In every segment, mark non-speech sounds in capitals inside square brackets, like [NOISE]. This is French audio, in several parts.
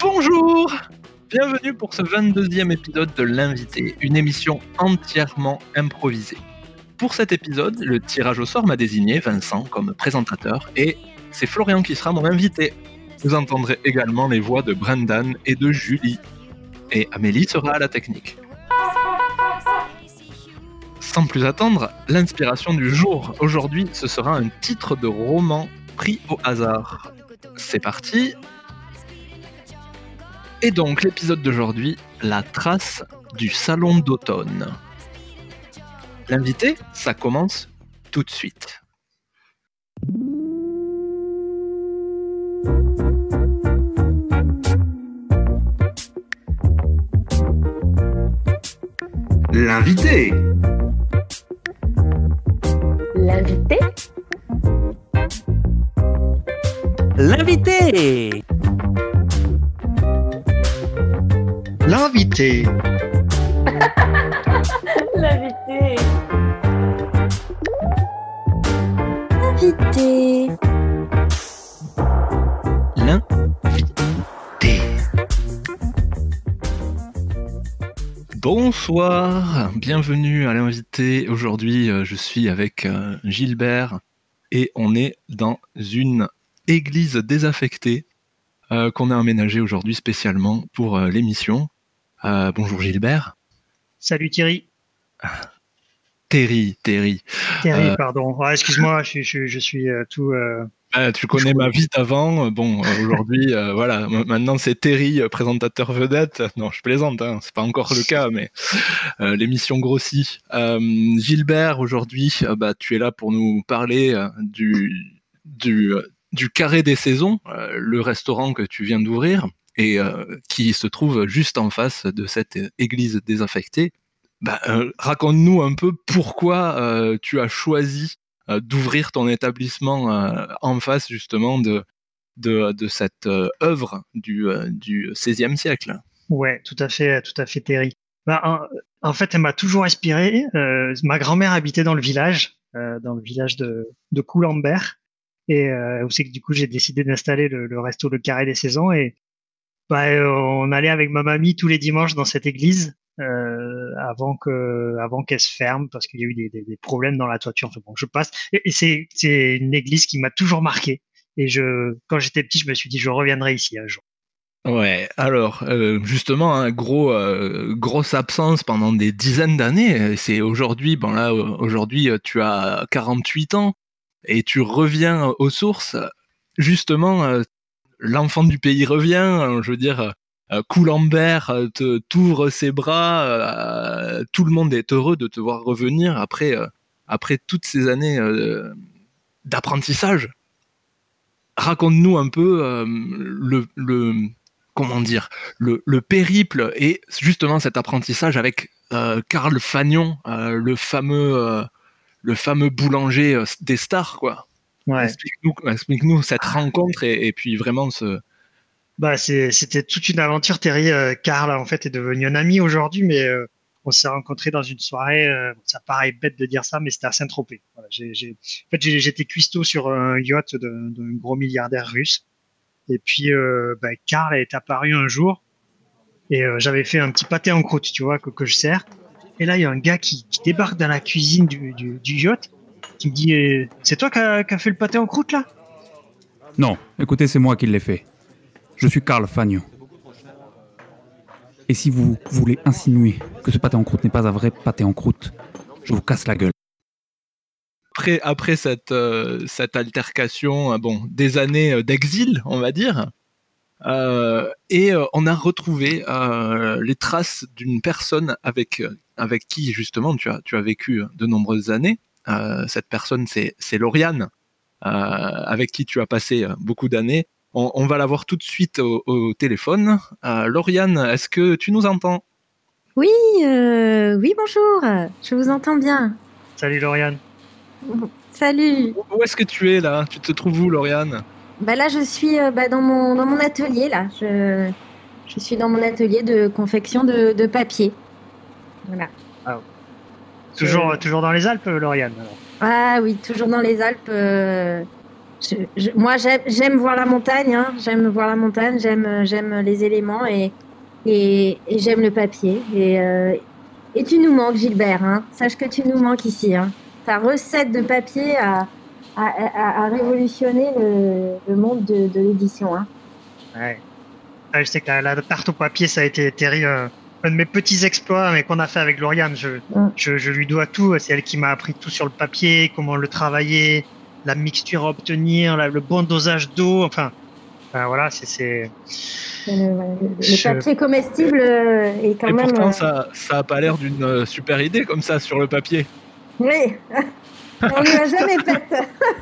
Bonjour Bienvenue pour ce 22e épisode de L'invité, une émission entièrement improvisée. Pour cet épisode, le tirage au sort m'a désigné Vincent comme présentateur et c'est Florian qui sera mon invité. Vous entendrez également les voix de Brendan et de Julie. Et Amélie sera à la technique. Sans plus attendre, l'inspiration du jour. Aujourd'hui, ce sera un titre de roman pris au hasard. C'est parti. Et donc, l'épisode d'aujourd'hui, la trace du salon d'automne. L'invité, ça commence tout de suite. L'invité L'invité. L'invité. L'invité. [LAUGHS] L'invité. Invité. Bonsoir, bienvenue à l'invité. Aujourd'hui, euh, je suis avec euh, Gilbert et on est dans une église désaffectée euh, qu'on a aménagée aujourd'hui spécialement pour euh, l'émission. Euh, bonjour Gilbert. Salut Thierry. Terry, Terry. Thierry, Euh, pardon. Excuse-moi, je, je, je suis tout. Ah, tu connais ma vie d'avant. euh, Bon, euh, aujourd'hui, euh, voilà. Maintenant, c'est Terry, présentateur vedette. Non, je plaisante. Hein, c'est pas encore le cas, mais euh, l'émission grossit. Euh, Gilbert, aujourd'hui, bah, tu es là pour nous parler du du du carré des saisons, le restaurant que tu viens d'ouvrir et qui se trouve juste en face de cette église désaffectée. Bah, euh, Raconte-nous un peu pourquoi euh, tu as choisi d'ouvrir ton établissement euh, en face justement de, de, cette euh, œuvre du, euh, du XVIe siècle. Ouais, tout à fait, tout à fait Thierry. Bah, en, fait, elle m'a toujours inspiré. Euh, ma grand-mère habitait dans le village, euh, dans le village de, Coulambert. Et euh, où c'est que du coup, j'ai décidé d'installer le, resto Le Carré des Saisons. Et euh, on allait avec ma mamie tous les dimanches dans cette église euh, avant que avant qu'elle se ferme parce qu'il y a eu des, problèmes dans la toiture. Enfin bon, je passe. Et, c'est c'est une église qui m'a toujours marqué. Et je, quand j'étais petit, je me suis dit, je reviendrai ici un jour. Ouais, alors euh, justement, un gros, euh, grosse absence pendant des dizaines d'années. C'est aujourd'hui, bon là, aujourd'hui, tu as 48 ans et tu reviens aux sources. Justement, l'enfant du pays revient. euh, Je veux dire, Coulambert euh, te t'ouvre ses bras. euh, tout le monde est heureux de te voir revenir après, euh, après toutes ces années euh, d'apprentissage. Raconte-nous un peu euh, le, le comment dire le, le périple et justement cet apprentissage avec euh, Karl Fagnon, euh, le fameux euh, le fameux boulanger euh, des stars quoi. Ouais. Explique-nous explique-nous cette rencontre et, et puis vraiment ce Bah, c'était toute une aventure. Terry, euh, Karl, en fait, est devenu un ami aujourd'hui, mais euh, on s'est rencontrés dans une soirée. euh, ça paraît bête de dire ça, mais c'était à Saint-Tropez. En fait, j'étais cuistot sur un yacht d'un gros milliardaire russe. Et puis, euh, bah, Karl est apparu un jour et j'avais fait un petit pâté en croûte, tu vois, que, je sers. Et là, il y a un gars qui, débarque dans la cuisine du, yacht, qui me dit C'est toi qui as fait le pâté en croûte, là? Non, écoutez, c'est moi qui l'ai fait. Je suis Karl Fagnon. Et si vous voulez insinuer que ce pâté en croûte n'est pas un vrai pâté en croûte, je vous casse la gueule. après euh, cette altercation euh, bon des années euh, d'exil on va dire et on a retrouvé les traces d'une personne avec qui justement tu as tu as vécu de nombreuses années cette personne c'est Lauriane avec qui tu as passé beaucoup d'années on, on va la voir tout de suite au, au téléphone Euh, Lauriane est-ce que tu nous entends? Oui, euh, oui, bonjour. Je vous entends bien. Salut, Lauriane. Salut. où est-ce que tu es là? Tu te trouves où Lauriane? Bah là, je suis euh, bah, dans, mon, dans mon atelier. Là. Je, je suis dans mon atelier de confection de, de papier. Voilà. Toujours, toujours dans les Alpes, Lauriane alors? Ah oui, toujours dans les Alpes. Je- je- moi, j'aime- j'aime voir la montagne. hein, J'aime voir la montagne. J'aime, j'aime les éléments et, et, et j'aime le papier. Et, euh, et tu nous manques, Gilbert. Hein. Sache que tu nous manques ici. Hein. Ta recette de papier a, a, a- a révolutionné le, le monde de, de l'édition. Hein. Ouais. Ah, je sais que la, la tarte au papier, ça a été terrible. euh, Un de mes petits exploits, mais qu'on a fait avec Lauriane. Je, Mm. je, je lui dois tout. C'est elle qui m'a appris tout sur le papier, comment le travailler, la mixture à obtenir, la- le bon dosage d'eau. Enfin, enfin, voilà, c'est- c'est. Le, le- Je- papier comestible euh, est quand Et même. pourtant, euh, ça, ça a pas l'air d'une euh, super idée comme ça sur le papier. Oui. [LAUGHS] On ne l'a jamais faite.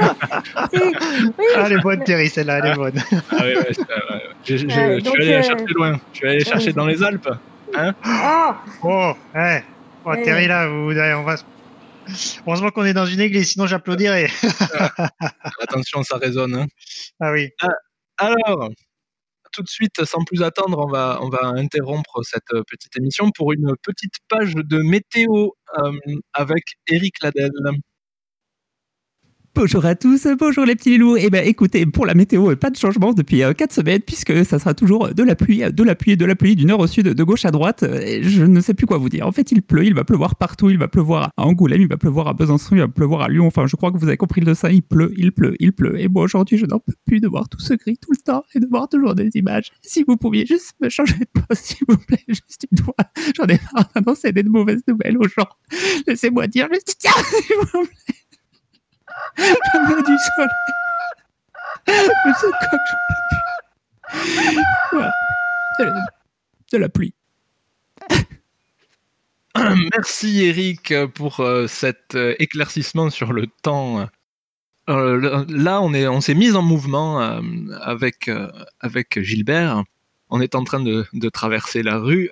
[LAUGHS] Si, oui. Ah, elle est bonne, Terry, celle-là, elle est bonne. Ah ouais, ouais, c'est- ouais, ouais. Je suis allé la euh, chercher loin. Je suis allé la chercher dans les Alpes. Oh, Oh, ouais. Oh, Ouais. Terry, là, vous, on va. se- Heureusement qu'on est dans une église, sinon j'applaudirais. Attention, ça résonne. hein. Ah oui. Alors, tout de suite, sans plus attendre, on va, on va interrompre cette euh, petite émission pour une petite page de météo euh, avec Eric Ladel. Bonjour à tous, bonjour les petits loups. Eh ben écoutez, pour la météo, pas de changement depuis 4 semaines puisque ça sera toujours de la pluie, de la pluie, de la pluie du nord au sud, de gauche à droite. Et Je ne sais plus quoi vous dire. En fait, il pleut, il va pleuvoir partout, il va pleuvoir à Angoulême, il va pleuvoir à Besançon, il va pleuvoir à Lyon. Enfin, je crois que vous avez compris le dessin. Il pleut, il pleut, il pleut. Et moi aujourd'hui, je n'en peux plus de voir tout ce gris tout le temps et de voir toujours des images. Si vous pouviez juste me changer de poste, [LAUGHS] s'il vous plaît, juste une fois. J'en ai marre d'annoncer des mauvaises nouvelles aux gens. Laissez-moi dire juste tiens, [LAUGHS] s'il vous plaît. Veux du soleil. Je sais quoi que j'en plus. Voilà. De, la pluie. [COUGHS] Merci Eric pour euh, cet euh, éclaircissement sur le temps. Euh, le- là, on on s'est mis en mouvement avec avec Gilbert. On est en train de, de traverser la rue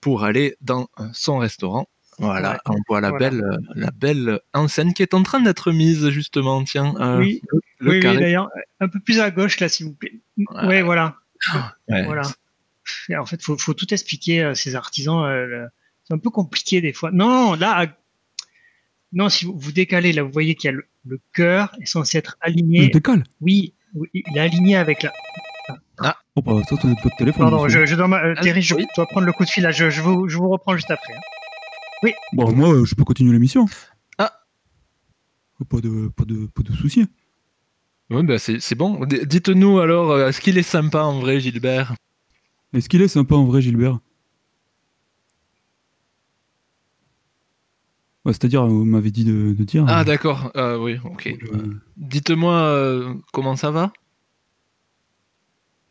pour aller dans son restaurant. Voilà, Ouais. on voit la Voilà. belle euh, la belle enseigne qui est en train d'être mise justement. Tiens, euh, Oui, le, le oui, oui, d'ailleurs, un peu plus à gauche, là, s'il vous plaît. Ouais, voilà. Ouais. Voilà. En fait, faut, faut tout expliquer à ces artisans. euh, c'est un peu compliqué des fois. Non, là, à- non, si vous, vous décalez, là, vous voyez qu'il y a le, le cœur est censé être Je aligné. décolle. Oui, oui, il est aligné avec la. Oh bah ça, téléphone. Pardon, je, je dois, ma- euh, Ah, Thierry, je oui. dois prendre le coup de fil là. Je, je vous, je vous reprends juste après. hein. Bon, moi, euh, je peux continuer l'émission. Ah. Pas de, pas de, pas de soucis. Ouais, bah, c'est c'est bon. D- Dites-nous alors, euh, est-ce qu'il est sympa en vrai, Gilbert? Est-ce qu'il est sympa en vrai, Gilbert? Ouais, C'est-à-dire, vous m'avez dit de, de dire. Ah euh, d'accord, euh, oui, ok. euh, Dites-moi euh, comment ça va?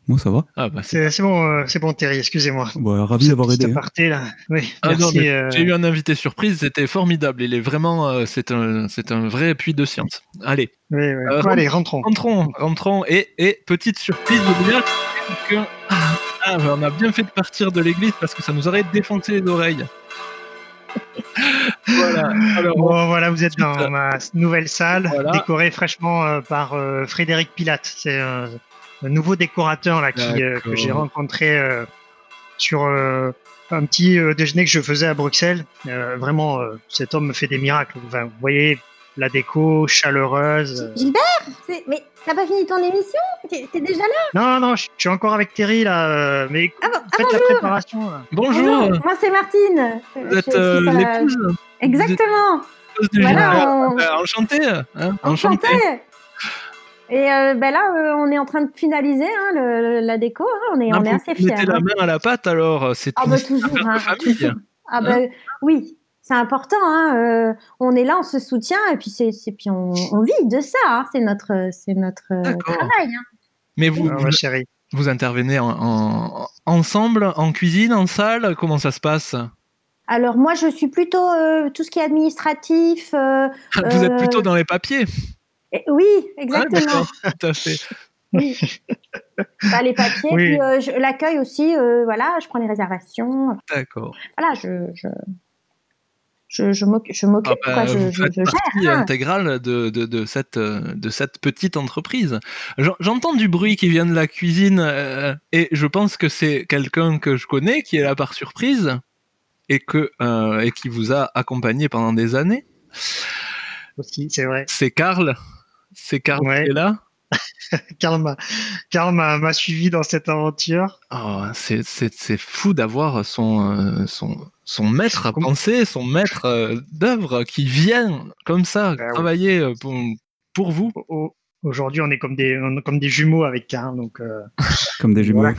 Moi, ça va. Ah bah c'est. Bon, euh, c'est bon, Thierry. Excusez-moi. Bah, ravi d'avoir aidé. hein. aparté, là. Oui, Ah euh, J'ai eu un invité surprise, c'était formidable. Il est vraiment, euh, c'est un, c'est un vrai puits de science. Allez, oui, oui. Euh, Bon, allez, rentrons. rentrons, rentrons. Et, et petite surprise de village, que ah, bah, on a bien fait de partir de l'église parce que ça nous aurait défoncé les oreilles. [LAUGHS] voilà. Alors, on- Bon, voilà, vous êtes dans ma nouvelle salle, Voilà. décorée fraîchement euh, par euh, Frédéric Pilate. C'est euh, un nouveau décorateur là qui, euh, que j'ai rencontré euh, sur euh, un petit euh, déjeuner que je faisais à Bruxelles. Euh, vraiment, euh, cet homme me fait des miracles. Enfin, vous voyez la déco chaleureuse. euh. Gilbert Mais t'as pas fini ton émission? T'es déjà là? Non, non, je suis encore avec Terry là, mais ah, bon, ah, faites la bonjour préparation. là. bonjour. Moi, c'est Martine. Vous êtes euh, l'épouse Exactement. de Voilà, on- Bah, enchanté. Hein, Enchanté. Et euh, ben là, euh, on est en train de finaliser hein, le- la déco. hein, on est, Non, on est assez fiers. mettez la hein. main à la pâte alors. C'est Ah bah histoire toujours, hein, famille. toujours. [LAUGHS] Ah bah oui, c'est important. Hein, euh, on est là, on se soutient et puis c'est, puis on, on vit de ça. hein, c'est notre, c'est notre euh, travail. hein. Mais vous, Ah, vous, ma chérie. vous intervenez en, en- ensemble, en cuisine, en salle Comment ça se passe? Alors moi, je suis plutôt euh, tout ce qui est administratif. euh, Vous êtes Euh, plutôt dans les papiers. Et- oui, Ah, exactement. d'accord, tout à fait. Oui. [LAUGHS] Bah, les papiers, Oui. puis euh, je- l'accueil aussi. euh, voilà, je prends les réservations. D'accord. Voilà, je, je, je, je m'oc- je m'occupe, Ah bah, quoi, je, vous je, faites je partie gère. hein. intégrale de, de, de cette, de cette petite entreprise. J'en- J'entends du bruit qui vient de la cuisine euh, et je pense que c'est quelqu'un que je connais qui est là par surprise et, que, euh, et qui vous a accompagné pendant des années. aussi, c'est vrai. C'est Karl C'est Karl Ouais. qui est là? [LAUGHS] Karl m'a Karl m'a m'a suivi dans cette aventure. Oh, c'est- C'est c'est fou d'avoir son, euh, son, son maître à penser, son maître euh, d'œuvre qui vient comme ça oui. travailler euh, pour, pour vous. Au- au- Aujourd'hui, on est comme des, on est comme des jumeaux avec Karl. Donc, euh, [LAUGHS] Comme des jumeaux. Voilà.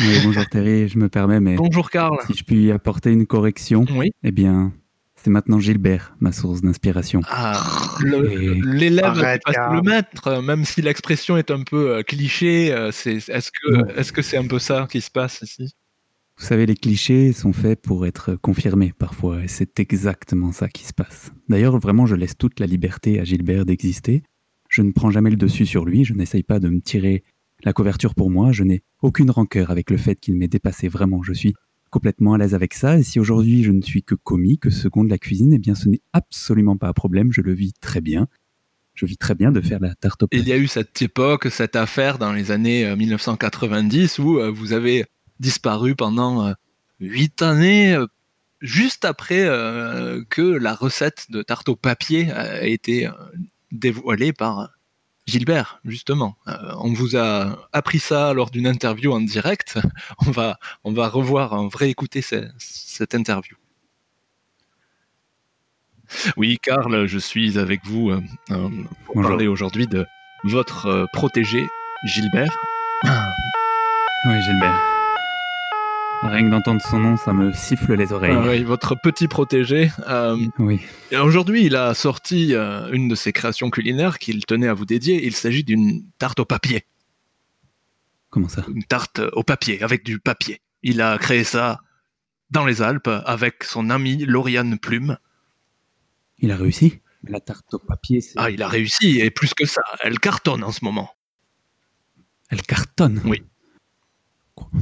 Oui, bonjour Terry, je me permets, mais Bonjour Karl. si je puis apporter une correction, Oui. eh bien, c'est maintenant Gilbert, ma source d'inspiration. Ah, L'élève passe le maître, euh, même si l'expression est un peu euh, cliché. euh, c'est- Est-ce que est-ce que c'est un peu ça qui se passe ici? Vous savez, les clichés sont faits pour être confirmés parfois, et c'est exactement ça qui se passe. D'ailleurs, vraiment, je laisse toute la liberté à Gilbert d'exister. Je ne prends jamais le dessus sur lui, je n'essaye pas de me tirer la couverture pour moi, je n'ai aucune rancœur avec le fait qu'il m'ait dépassé vraiment, je suis complètement à l'aise avec ça, et si aujourd'hui je ne suis que commis, que second de la cuisine, eh bien ce n'est absolument pas un problème, je le vis très bien. Je vis très bien de faire la tarte au Il y a eu cette époque, cette affaire dans les années euh, 1990 où euh, vous avez disparu pendant euh, huit années, euh, juste après euh, que la recette de tarte au papier a été euh, dévoilée par Gilbert, justement. Euh, on vous a appris ça lors d'une interview en direct. [LAUGHS] On va, on va revoir, on va réécouter ce- cette interview. Oui, Karl, je suis avec vous euh, pour Bonjour. parler aujourd'hui de votre euh, protégé, Gilbert. Oui, Gilbert. Rien que d'entendre son nom, ça me siffle les oreilles. Ah oui, votre petit protégé. euh, Oui. et Aujourd'hui, il a sorti euh, une de ses créations culinaires qu'il tenait à vous dédier. Il s'agit d'une tarte au papier. Comment ça? Une tarte au papier, avec du papier. Il a créé ça dans les Alpes avec son ami Lauriane Plume. Il a réussi? La tarte au papier, c'est... Ah, il a réussi, et plus que ça, elle cartonne en ce moment. Elle cartonne? Oui.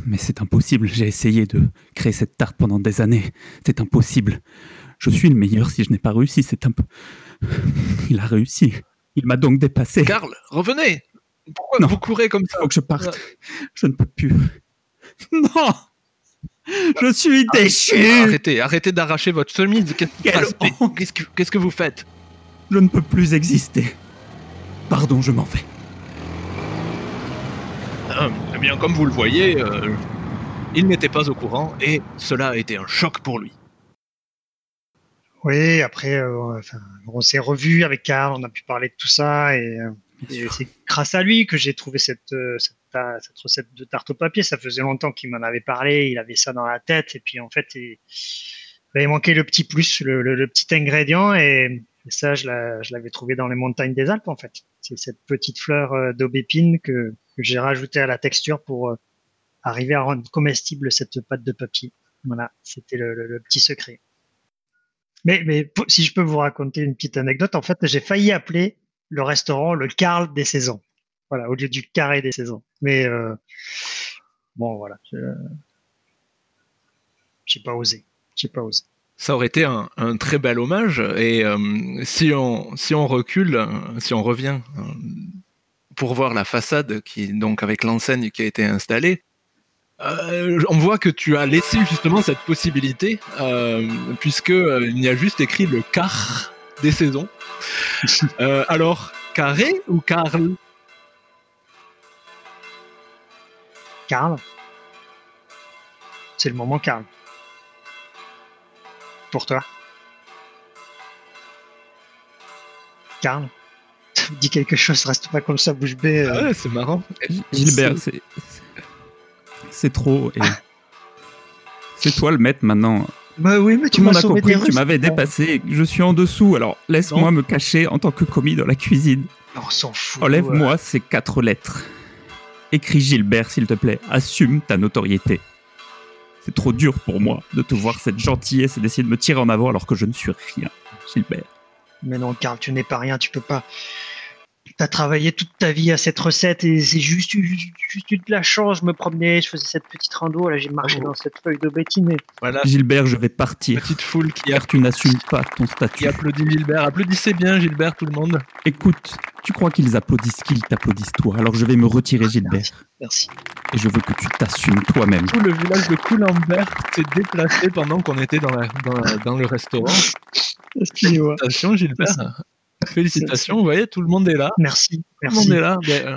Mais c'est impossible. J'ai essayé de créer cette tarte pendant des années. C'est impossible. Je suis le meilleur si je n'ai pas réussi. C'est un [LAUGHS] peu. Il a réussi. Il m'a donc dépassé. Karl, revenez Pourquoi Non. vous courez comme Il ça faut que je parte. Je ne peux plus. [LAUGHS] Non Je suis déchu Arrêtez, arrêtez d'arracher votre chemise. Qu'est-ce que, qu'est-ce que vous faites Je ne peux plus exister. Pardon, je m'en vais. Ah, Eh bien, comme vous le voyez, euh, il n'était pas au courant et cela a été un choc pour lui. oui, après, euh, enfin, on s'est revu avec Karl, on a pu parler de tout ça et, euh, et c'est grâce à lui que j'ai trouvé cette, cette, ta- cette recette de tarte au papier. Ça faisait longtemps qu'il m'en avait parlé, il avait ça dans la tête et puis en fait, il, il avait manqué le petit plus, le, le- le petit ingrédient et, et ça, je l'a- je l'avais trouvé dans les montagnes des Alpes en fait. C'est cette petite fleur d'aubépine que, que j'ai rajoutée à la texture pour euh, arriver à rendre comestible cette pâte de papier. Voilà, c'était le, petit secret. Mais, si je peux vous raconter une petite anecdote, en fait, j'ai failli appeler le restaurant le Carl des saisons. Voilà, au lieu du carré des saisons. Mais euh, bon, voilà, j'ai pas osé. J'ai pas osé. Ça aurait été un, très bel hommage et euh, si, on, recule, si on revient euh, pour voir la façade qui donc avec l'enseigne qui a été installée, euh, on voit que tu as laissé justement cette possibilité euh, puisque euh, il y a juste écrit le car des saisons. [LAUGHS] Euh, alors carré ou Karl Carl, c'est le moment Carl. Pour toi. Carl, dis quelque chose, reste pas comme ça, bouche bée. euh. Ah ouais, c'est marrant. Gilbert, c'est. c'est- trop. et- C'est toi le maître maintenant. Bah oui, mais Tout tu le m'as monde a sauvé compris tu m'avais dépassé je suis en dessous. Alors laisse-moi me cacher en tant que commis dans la cuisine. On s'en fout. Enlève-moi ces quatre lettres. Écris Gilbert, s'il te plaît. Assume ta notoriété. C'est trop dur pour moi de te voir cette gentillesse et d'essayer de me tirer en avant alors que je ne suis rien, Gilbert. Mais non, Carl, tu n'es pas rien, tu peux pas. T'as travaillé toute ta vie à cette recette et c'est juste, juste, juste eu de la chance. Je me promenais, je faisais cette petite rando, là j'ai marché Oh. dans cette feuille d'aubépine. et- Voilà, Gilbert, je vais partir. petite foule qui, Car tu n'assumes pas ton statut. qui applaudit Gilbert. Applaudissez bien Gilbert, tout le monde. Écoute, tu crois qu'ils applaudissent qu'ils t'applaudissent toi Alors je vais me retirer, Gilbert. Merci. Et je veux que tu t'assumes toi-même. Tout le village de Coulambert s'est déplacé pendant qu'on était dans, la, dans, la- dans le restaurant. [LAUGHS] Excusez-moi. Attention Gilbert. [LAUGHS] Félicitations, vous voyez, tout le monde est là. Merci, Tout le monde merci. est là. Ben, euh,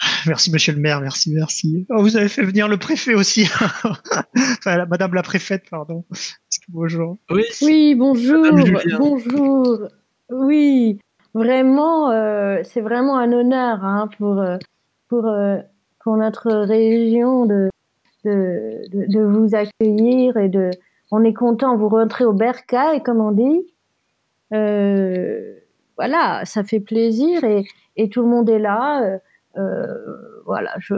[LAUGHS] Merci, monsieur le maire, merci, merci. Oh, vous avez fait venir le préfet aussi. [LAUGHS] enfin, la- madame la préfète, pardon. Bonjour. oui, Oui, bonjour, bonjour. Oui, vraiment, euh, c'est vraiment un honneur hein, pour, euh, pour, pour notre région de, de, de, de vous accueillir et de. On est content, vous rentrez au bercail, comme on dit. Euh, voilà, ça fait plaisir et, et tout le monde est là. Euh, euh, voilà, je,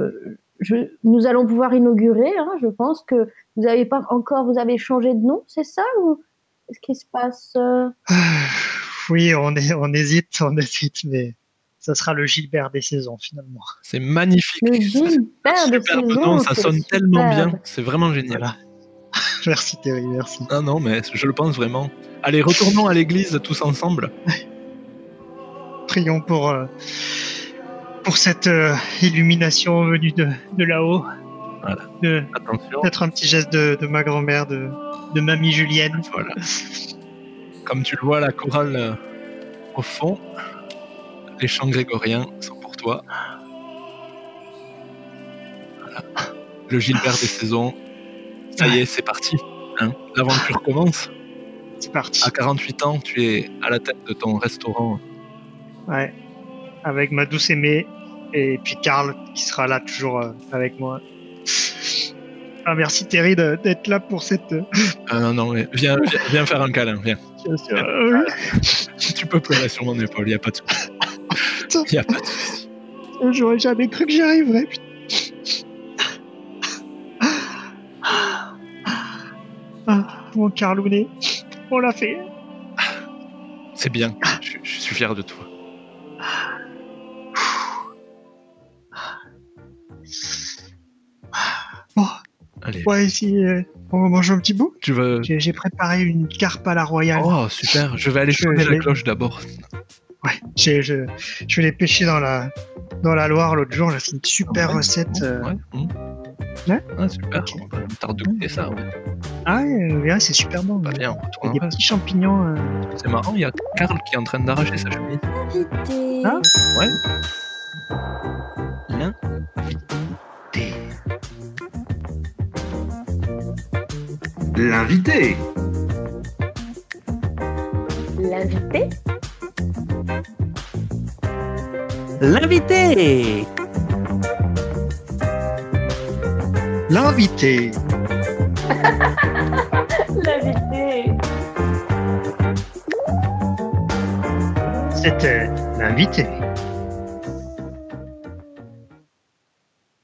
je, nous allons pouvoir inaugurer. Hein, je pense que vous avez pas encore, vous avez changé de nom, c'est ça ou qu'est-ce qui se passe euh? [SIGHS] Oui, on, est, on hésite, on hésite, mais ça sera le Gilbert des saisons finalement. c'est magnifique. Le [LAUGHS] Gilbert de superbe saison, nom, ça sonne tellement bien. C'est vraiment génial. Voilà. [LAUGHS] merci Thierry, merci. Ah non, mais je le pense vraiment. Allez, retournons à l'église tous ensemble. [LAUGHS] Prions pour, euh, pour cette euh, illumination venue de, de là-haut. Voilà. De-. Peut-être un petit geste de, de ma grand-mère, de, de mamie Julienne. Voilà. Comme tu le vois, la chorale euh, au fond, les chants grégoriens sont pour toi. Voilà. Le Gilbert des saisons. Ça y est, c'est parti. hein. L'aventure commence. C'est parti. À 48 ans, tu es à la tête de ton restaurant. Ouais. Avec ma douce aimée et puis Karl qui sera là toujours euh, avec moi. Ah, merci Thierry de- d'être là pour cette. euh, Ah non, non, mais viens, [LAUGHS] viens, viens faire un câlin, viens. euh, Tu peux pleurer sur mon épaule, il a pas de souci. Y a pas de souci. J'aurais jamais cru que j'y arriverais. putain. Ah, mon Carlounet, on l'a fait. C'est bien, je, je suis fier de toi. Bon, Allez, ouais, ici, euh, on mange un petit bout. tu veux... J'ai préparé une carpe à la royale. Oh, super, je vais aller sonner la cloche d'abord. Ouais, j'ai- je, je l'ai pêché dans la, dans la Loire l'autre jour. Là, c'est une super Ouais, recette. euh. Ouais, hum. Ouais. Ah, super, Ok. on me tarde de goûter ça. Ouais. Ah, ouais, ouais, c'est super bon. Bah, bien, on y a retourne des petits champignons. euh. C'est marrant, il y a Karl qui est en train d'arracher sa chemise. Ah. Ouais. L'invité. L'invité. L'invité? L'invité L'invité. [LAUGHS] L'invité C'était l'invité.